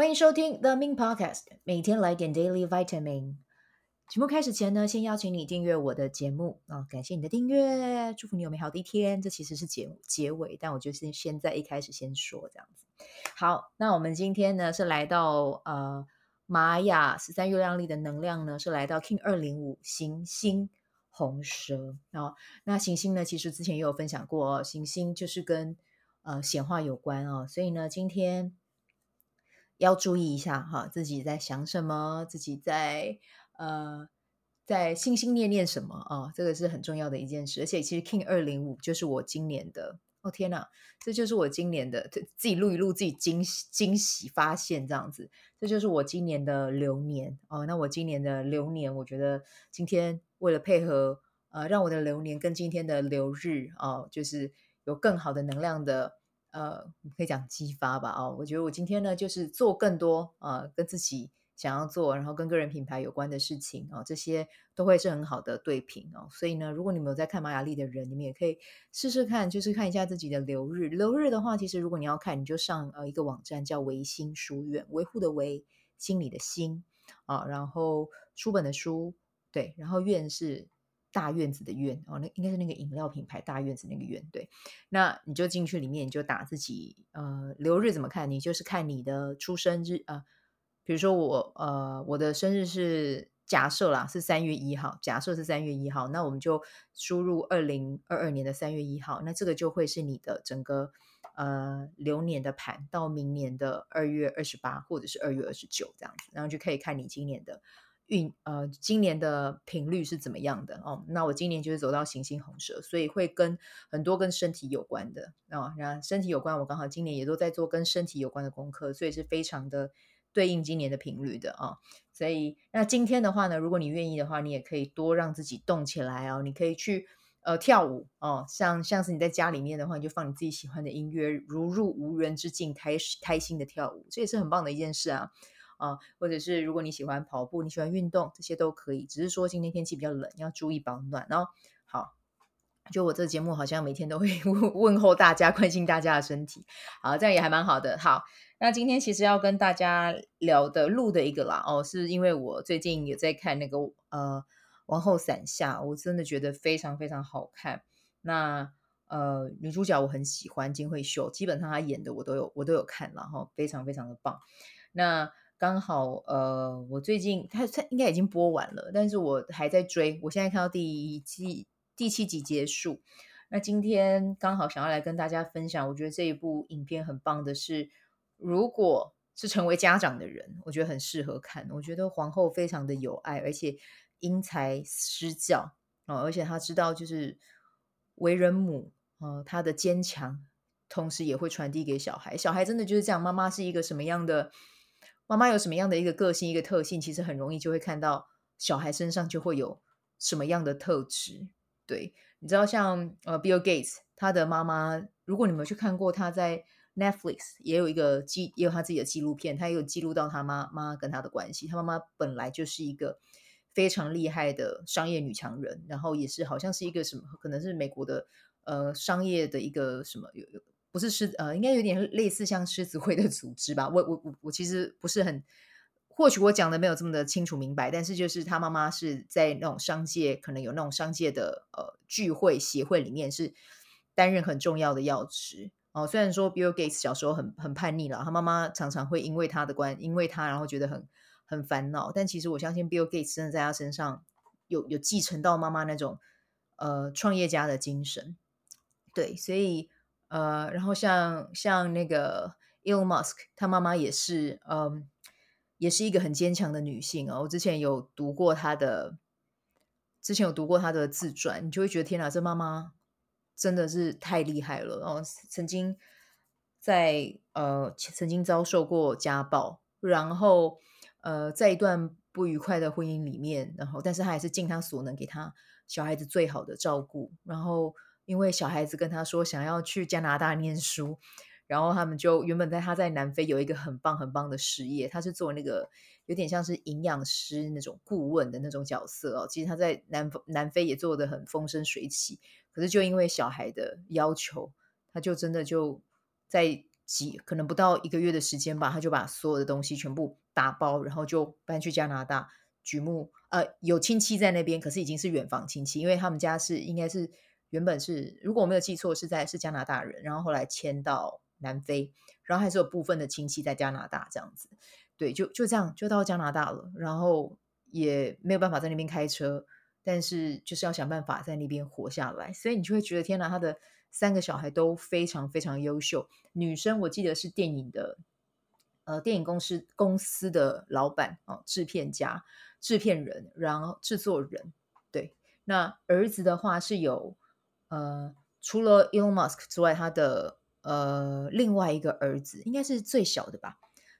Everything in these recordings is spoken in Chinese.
欢迎收听 The Min Podcast，每天来点 Daily Vitamin。节目开始前呢，先邀请你订阅我的节目啊、感谢你的订阅，祝福你有美好的一天。这其实是结结尾，但我就是现在一开始先说这样子。好，那我们今天呢是来到呃玛雅十三月亮历的能量呢是来到 King 二零五行星红蛇啊、哦。那行星呢，其实之前也有分享过，行星就是跟呃显化有关哦，所以呢今天。要注意一下哈，自己在想什么，自己在呃在心心念念什么啊、哦？这个是很重要的一件事。而且其实 King 二零五就是我今年的哦，天哪，这就是我今年的自己录一录，自己惊喜惊喜发现这样子，这就是我今年的流年哦。那我今年的流年，我觉得今天为了配合呃，让我的流年跟今天的流日哦，就是有更好的能量的。呃，可以讲激发吧，哦，我觉得我今天呢，就是做更多呃，跟自己想要做，然后跟个人品牌有关的事情哦，这些都会是很好的对频哦。所以呢，如果你们有在看玛雅历的人，你们也可以试试看，就是看一下自己的流日。流日的话，其实如果你要看，你就上呃一个网站叫维新书院，维护的维，心里的心啊，然后书本的书，对，然后院是。大院子的院哦，那应该是那个饮料品牌大院子那个院，对。那你就进去里面，你就打自己呃流日怎么看？你就是看你的出生日啊、比如说我呃我的生日是假设啦是三月一号，假设是三月一号，那我们就输入二零二二年的三月一号，那这个就会是你的整个呃流年的盘到明年的二月二十八或者是二月二十九这样子，然后就可以看你今年的。运呃，今年的频率是怎么样的哦？那我今年就是走到行星红蛇，所以会跟很多跟身体有关的啊，那、身体有关，我刚好今年也都在做跟身体有关的功课，所以是非常的对应今年的频率的啊、哦。所以那今天的话呢，如果你愿意的话，你也可以多让自己动起来哦。你可以去呃跳舞哦，像像是你在家里面的话，你就放你自己喜欢的音乐，如入无人之境，开开心的跳舞，这也是很棒的一件事啊。啊，或者是如果你喜欢跑步，你喜欢运动，这些都可以。只是说今天天气比较冷，要注意保暖。然后，好，就我这个节目好像每天都会 问候大家，关心大家的身体。好，这样也还蛮好的。好，那今天其实要跟大家聊的录的一个啦，哦，是因为我最近有在看那个呃《王后伞下》，我真的觉得非常非常好看。那呃，女主角我很喜欢金惠秀，基本上她演的我都有我都有看，然后非常非常的棒。那刚好，呃，我最近它它应该已经播完了，但是我还在追。我现在看到第一季第七集结束。那今天刚好想要来跟大家分享，我觉得这一部影片很棒的是，如果是成为家长的人，我觉得很适合看。我觉得皇后非常的有爱，而且因材施教、而且她知道就是为人母、她的坚强，同时也会传递给小孩。小孩真的就是这样，妈妈是一个什么样的？妈妈有什么样的一个个性、一个特性，其实很容易就会看到小孩身上就会有什么样的特质。对，你知道像呃，Bill Gates 他的妈妈，如果你们去看过他在 Netflix 也有一个记，也有他自己的纪录片，他也有记录到他妈妈跟他的关系。他妈妈本来就是一个非常厉害的商业女强人，然后也是好像是一个什么，可能是美国的呃商业的一个什么有有。不是狮呃，应该有点类似像狮子会的组织吧。我我我我其实不是很，或许我讲的没有这么的清楚明白。但是就是他妈妈是在那种商界，可能有那种商界的呃聚会协会里面是担任很重要的要职哦。虽然说 Bill Gates 小时候很很叛逆了，他妈妈常常会因为他的关，因为他然后觉得很很烦恼。但其实我相信 Bill Gates 真的在他身上有有继承到妈妈那种呃创业家的精神。对，所以。呃，然后像像那个 Elon Musk，他妈妈也是，嗯，也是一个很坚强的女性哦。我之前有读过她的，之前有读过她的自传，你就会觉得天哪，这妈妈真的是太厉害了然哦。曾经在呃，曾经遭受过家暴，然后呃，在一段不愉快的婚姻里面，然后但是她还是尽她所能给她小孩子最好的照顾，然后。因为小孩子跟他说想要去加拿大念书，然后他们就原本在他在南非有一个很棒很棒的事业，他是做那个有点像是营养师那种顾问的那种角色哦。其实他在南南非也做得很风生水起，可是就因为小孩的要求，他就真的就在几可能不到一个月的时间吧，他就把所有的东西全部打包，然后就搬去加拿大。举目呃，有亲戚在那边，可是已经是远房亲戚，因为他们家是应该是原本是，如果我没有记错，是在是加拿大人，然后后来迁到南非，然后还是有部分的亲戚在加拿大这样子。对，就就这样就到加拿大了，然后也没有办法在那边开车，但是就是要想办法在那边活下来，所以你就会觉得天哪，他的三个小孩都非常非常优秀。女生我记得是电影的，呃，电影公司公司的老板哦，制片家、制片人，然后制作人。对，那儿子的话是有呃，除了 Elon Musk 之外，他的呃另外一个儿子应该是最小的吧。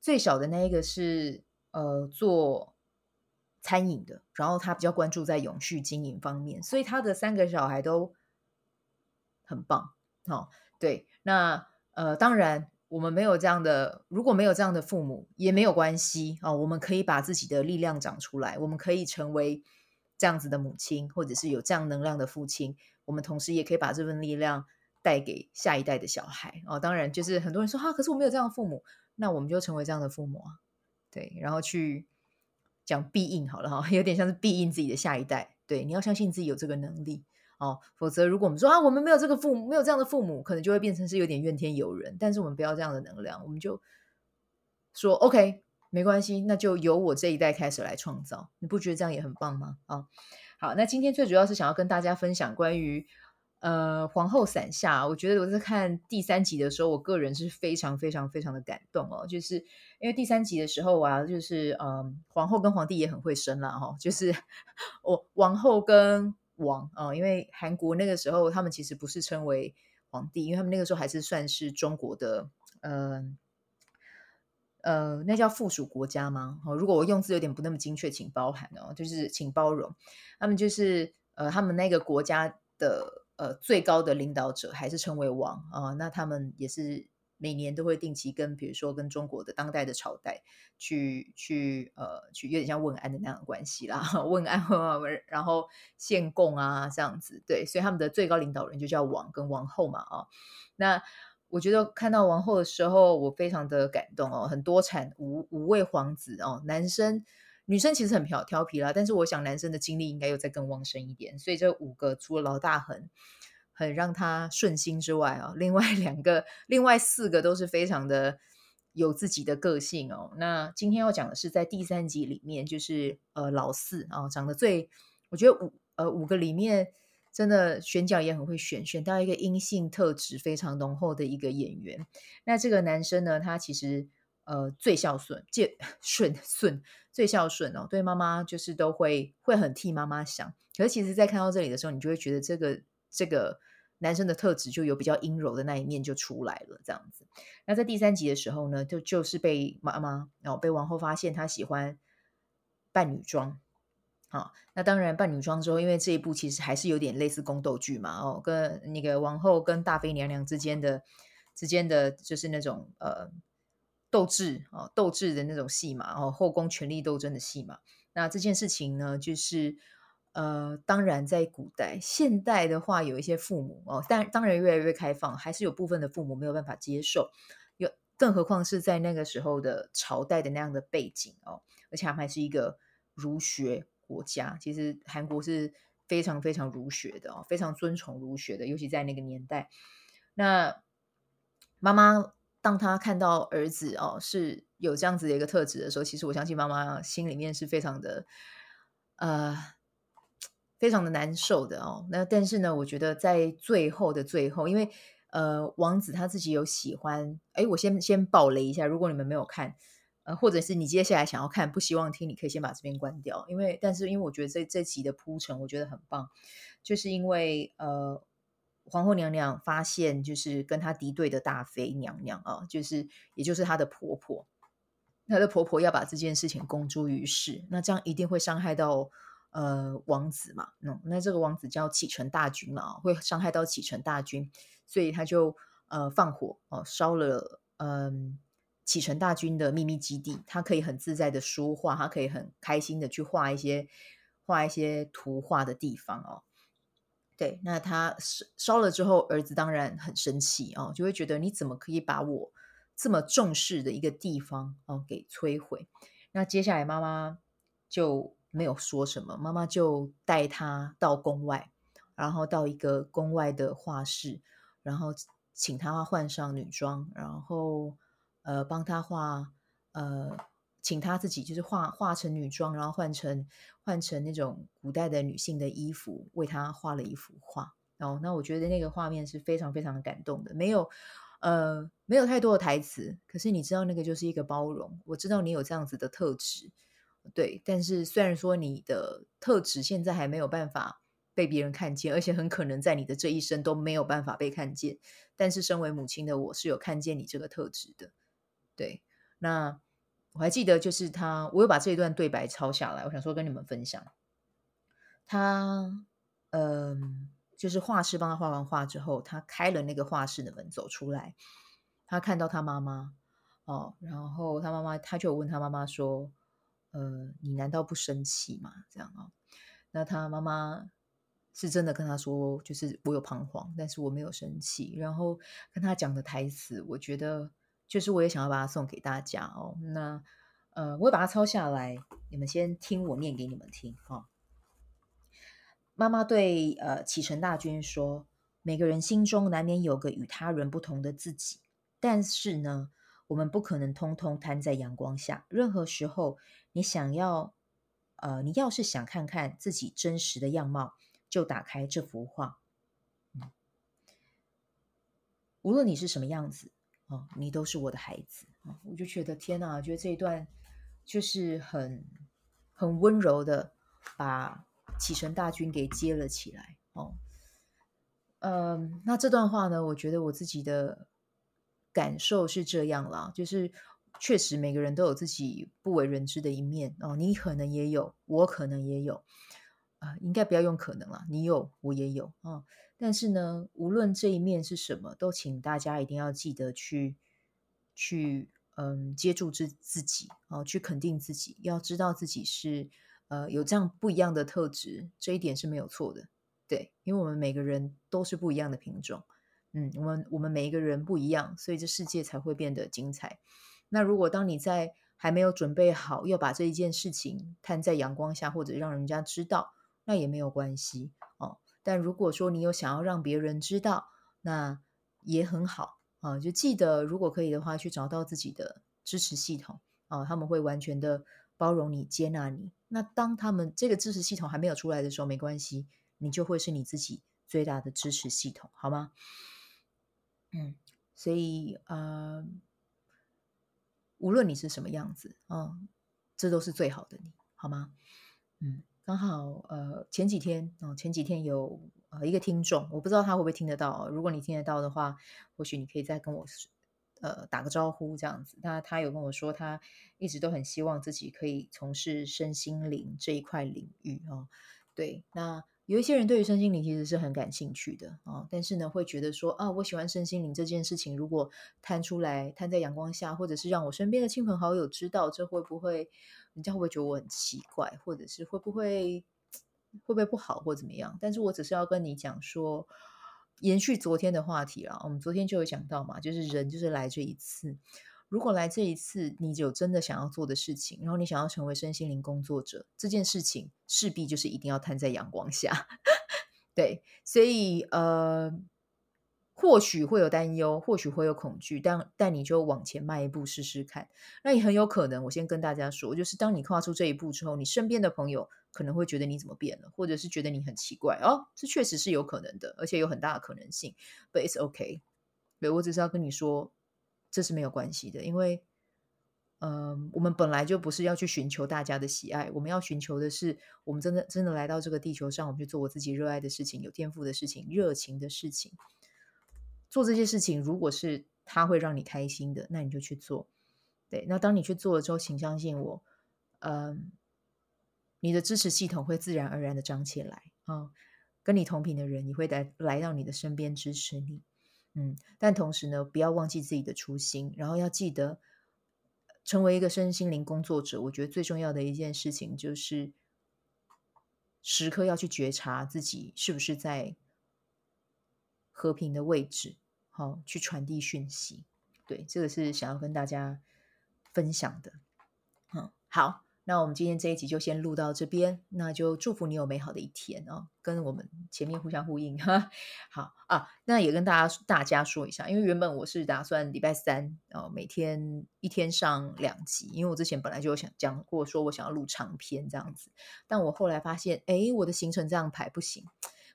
最小的那一个是呃做餐饮的，然后他比较关注在永续经营方面，所以他的三个小孩都很棒。哦，对，那呃当然我们没有这样的，如果没有这样的父母也没有关系哦，我们可以把自己的力量长出来，我们可以成为这样子的母亲，或者是有这样能量的父亲，我们同时也可以把这份力量带给下一代的小孩哦。当然，就是很多人说哈、啊，可是我没有这样的父母。那我们就成为这样的父母啊，对，然后去讲庇应好了哈，有点像是庇应自己的下一代。对，你要相信自己有这个能力哦，否则如果我们说啊，我们没有这个父母，没有这样的父母，可能就会变成是有点怨天尤人。但是我们不要这样的能量，我们就说 OK，没关系，那就由我这一代开始来创造。你不觉得这样也很棒吗？啊，好，那今天最主要是想要跟大家分享关于。呃，皇后伞下，我觉得我在看第三集的时候，我个人是非常非常非常的感动哦，就是因为第三集的时候啊，就是呃，皇后跟皇帝也很会生啦哈、哦，就是 我王后跟王啊、哦，因为韩国那个时候他们其实不是称为皇帝，因为他们那个时候还是算是中国的，呃呃，那叫附属国家吗？哦，如果我用字有点不那么精确，请包涵哦，就是请包容，他们就是呃，他们那个国家的。呃，最高的领导者还是称为王啊、那他们也是每年都会定期跟，比如说跟中国的当代的朝代去去呃去有点像问安的那样的关系啦，问安 然后献贡啊这样子，对，所以他们的最高领导人就叫王跟王后嘛啊、哦。那我觉得看到王后的时候，我非常的感动哦，很多产五五位皇子哦，男生。女生其实很调调皮啦，但是我想男生的精力应该又再更旺盛一点，所以这五个除了老大很很让他顺心之外啊，另外两个、另外四个都是非常的有自己的个性哦。那今天要讲的是在第三集里面，就是呃老四啊，长得最，我觉得五呃五个里面真的选角也很会选，选到一个阴性特质非常浓厚的一个演员。那这个男生呢，他其实。呃，最孝顺，借 顺顺最孝顺哦，对妈妈就是都会会很替妈妈想。可是其实，在看到这里的时候，你就会觉得这个这个男生的特质就有比较阴柔的那一面就出来了，这样子。那在第三集的时候呢，就就是被妈妈然后被王后发现他喜欢扮女装。好，那当然扮女装之后，因为这一部其实还是有点类似宫斗剧嘛，哦，跟那个王后跟大妃娘娘之间的之间的就是那种呃。斗智啊，斗智的那种戏码哦，后宫权力斗争的戏码。那这件事情呢，就是呃，当然在古代，现代的话有一些父母哦，但当然越来越开放，还是有部分的父母没有办法接受。有，更何况是在那个时候的朝代的那样的背景哦，而且他们还是一个儒学国家。其实韩国是非常非常儒学的哦，非常尊崇儒学的，尤其在那个年代。那妈妈。当他看到儿子哦是有这样子的一个特质的时候，其实我相信妈妈心里面是非常的呃非常的难受的哦。那但是呢，我觉得在最后的最后，因为呃王子他自己有喜欢，哎，我先先爆雷一下，如果你们没有看，呃，或者是你接下来想要看，不希望听，你可以先把这边关掉，因为但是因为我觉得这这集的铺陈我觉得很棒，就是因为呃。皇后娘娘发现，就是跟她敌对的大妃娘娘啊，就是也就是她的婆婆，她的婆婆要把这件事情公诸于世，那这样一定会伤害到呃王子嘛，嗯，那这个王子叫启程大军嘛，会伤害到启程大军，所以他就呃放火哦，烧了嗯启程大军的秘密基地，他可以很自在的书画，他可以很开心的去画一些画一些图画的地方哦。对，那他烧烧了之后，儿子当然很生气哦，就会觉得你怎么可以把我这么重视的一个地方哦给摧毁。那接下来妈妈就没有说什么，妈妈就带他到宫外，然后到一个宫外的画室，然后请他换上女装，然后呃帮他画呃。请他自己就是画画成女装，然后换成换成那种古代的女性的衣服，为他画了一幅画。哦，那我觉得那个画面是非常非常的感动的，没有呃没有太多的台词，可是你知道那个就是一个包容。我知道你有这样子的特质，对，但是虽然说你的特质现在还没有办法被别人看见，而且很可能在你的这一生都没有办法被看见，但是身为母亲的我是有看见你这个特质的，对，那。我还记得，就是他，我有把这一段对白抄下来，我想说跟你们分享。他，嗯、就是画师帮他画完画之后，他开了那个画室的门走出来，他看到他妈妈，哦，然后他妈妈，他就问他妈妈说：“呃，你难道不生气吗？”这样啊、哦，那他妈妈是真的跟他说，就是我有彷徨，但是我没有生气。然后跟他讲的台词，我觉得。就是我也想要把它送给大家哦。那呃，我会把它抄下来，你们先听我念给你们听哈、哦。妈妈对呃启程大军说：“每个人心中难免有个与他人不同的自己，但是呢，我们不可能通通摊在阳光下。任何时候，你想要呃，你要是想看看自己真实的样貌，就打开这幅画。无论你是什么样子。”哦，你都是我的孩子啊！我就觉得天哪，觉得这一段就是很很温柔的把启程大军给接了起来。哦，嗯，那这段话呢，我觉得我自己的感受是这样啦，就是确实每个人都有自己不为人知的一面哦，你可能也有，我可能也有啊，应该不要用可能了，你有，我也有啊。但是呢，无论这一面是什么，都请大家一定要记得去去嗯接住自自己哦，去肯定自己，要知道自己是呃有这样不一样的特质，这一点是没有错的。对，因为我们每个人都是不一样的品种，嗯，我们我们每一个人不一样，所以这世界才会变得精彩。那如果当你在还没有准备好要把这一件事情摊在阳光下，或者让人家知道，那也没有关系。但如果说你有想要让别人知道，那也很好啊。就记得，如果可以的话，去找到自己的支持系统啊，他们会完全的包容你、接纳你。那当他们这个支持系统还没有出来的时候，没关系，你就会是你自己最大的支持系统，好吗？嗯，所以呃，无论你是什么样子啊，这都是最好的你，好吗？嗯。刚好呃前几天哦，前几天有呃一个听众，我不知道他会不会听得到。如果你听得到的话，或许你可以再跟我呃打个招呼这样子。那他有跟我说，他一直都很希望自己可以从事身心灵这一块领域哦。对，那有一些人对于身心灵其实是很感兴趣的，哦，但是呢会觉得说啊，我喜欢身心灵这件事情，如果摊出来摊在阳光下，或者是让我身边的亲朋好友知道，这会不会？人家会不会觉得我很奇怪，或者是会不会会不会不好，或怎么样？但是我只是要跟你讲说，延续昨天的话题啦。我们昨天就有讲到嘛，就是人就是来这一次。如果来这一次，你有真的想要做的事情，然后你想要成为身心灵工作者，这件事情势必就是一定要摊在阳光下。对，所以呃。或许会有担忧，或许会有恐惧，但但你就往前迈一步试试看。那也很有可能，我先跟大家说，就是当你跨出这一步之后，你身边的朋友可能会觉得你怎么变了，或者是觉得你很奇怪哦，这确实是有可能的，而且有很大的可能性。But it's okay，对，我只是要跟你说，这是没有关系的，因为，嗯、我们本来就不是要去寻求大家的喜爱，我们要寻求的是，我们真的真的来到这个地球上，我们去做我自己热爱的事情，有天赋的事情，热情的事情。做这些事情，如果是他会让你开心的，那你就去做。对，那当你去做了之后，请相信我，嗯，你的支持系统会自然而然的长起来啊、哦。跟你同频的人，你会来来到你的身边支持你。嗯，但同时呢，不要忘记自己的初心，然后要记得成为一个身心灵工作者。我觉得最重要的一件事情就是时刻要去觉察自己是不是在和平的位置。好，去传递讯息，对，这个是想要跟大家分享的。嗯，好。那我们今天这一集就先录到这边，那就祝福你有美好的一天哦，跟我们前面互相呼应哈。好啊，那也跟大家大家说一下，因为原本我是打算礼拜三哦，每天一天上两集，因为我之前本来就有想讲过，说我想要录长篇这样子，但我后来发现，哎，我的行程这样排不行，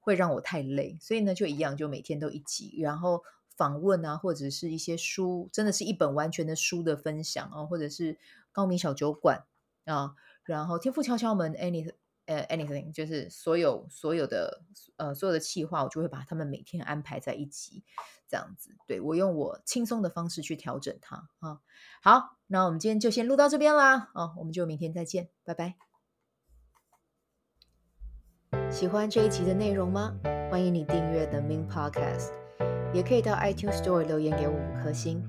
会让我太累，所以呢，就一样，就每天都一集，然后访问啊，或者是一些书，真的是一本完全的书的分享啊，或者是高明小酒馆。啊，然后天父敲敲门，any 呃，anything，就是所有所有的呃所有的企划，我就会把他们每天安排在一起，这样子。对，我用我轻松的方式去调整它啊。好，那我们今天就先录到这边啦。啊，我们就明天再见，拜拜。喜欢这一集的内容吗？欢迎你订阅 The Min Podcast，也可以到 iTunes Store 留言给我五颗星，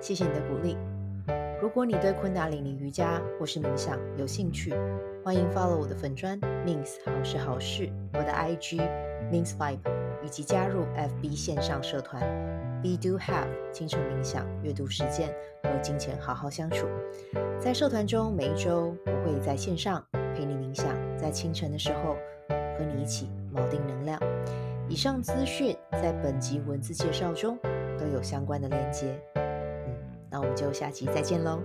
谢谢你的鼓励。如果你对昆达里尼瑜伽或是冥想有兴趣，欢迎 follow 我的粉专 Mins 好事好事，我的 IG Mins Vibe，以及加入 FB 线上社团 Be Do Have 清晨冥想、阅读实践和金钱好好相处。在社团中，每一周我会在线上陪你冥想，在清晨的时候和你一起锚定能量。以上资讯在本集文字介绍中都有相关的连接。嗯那我们就下期再见喽。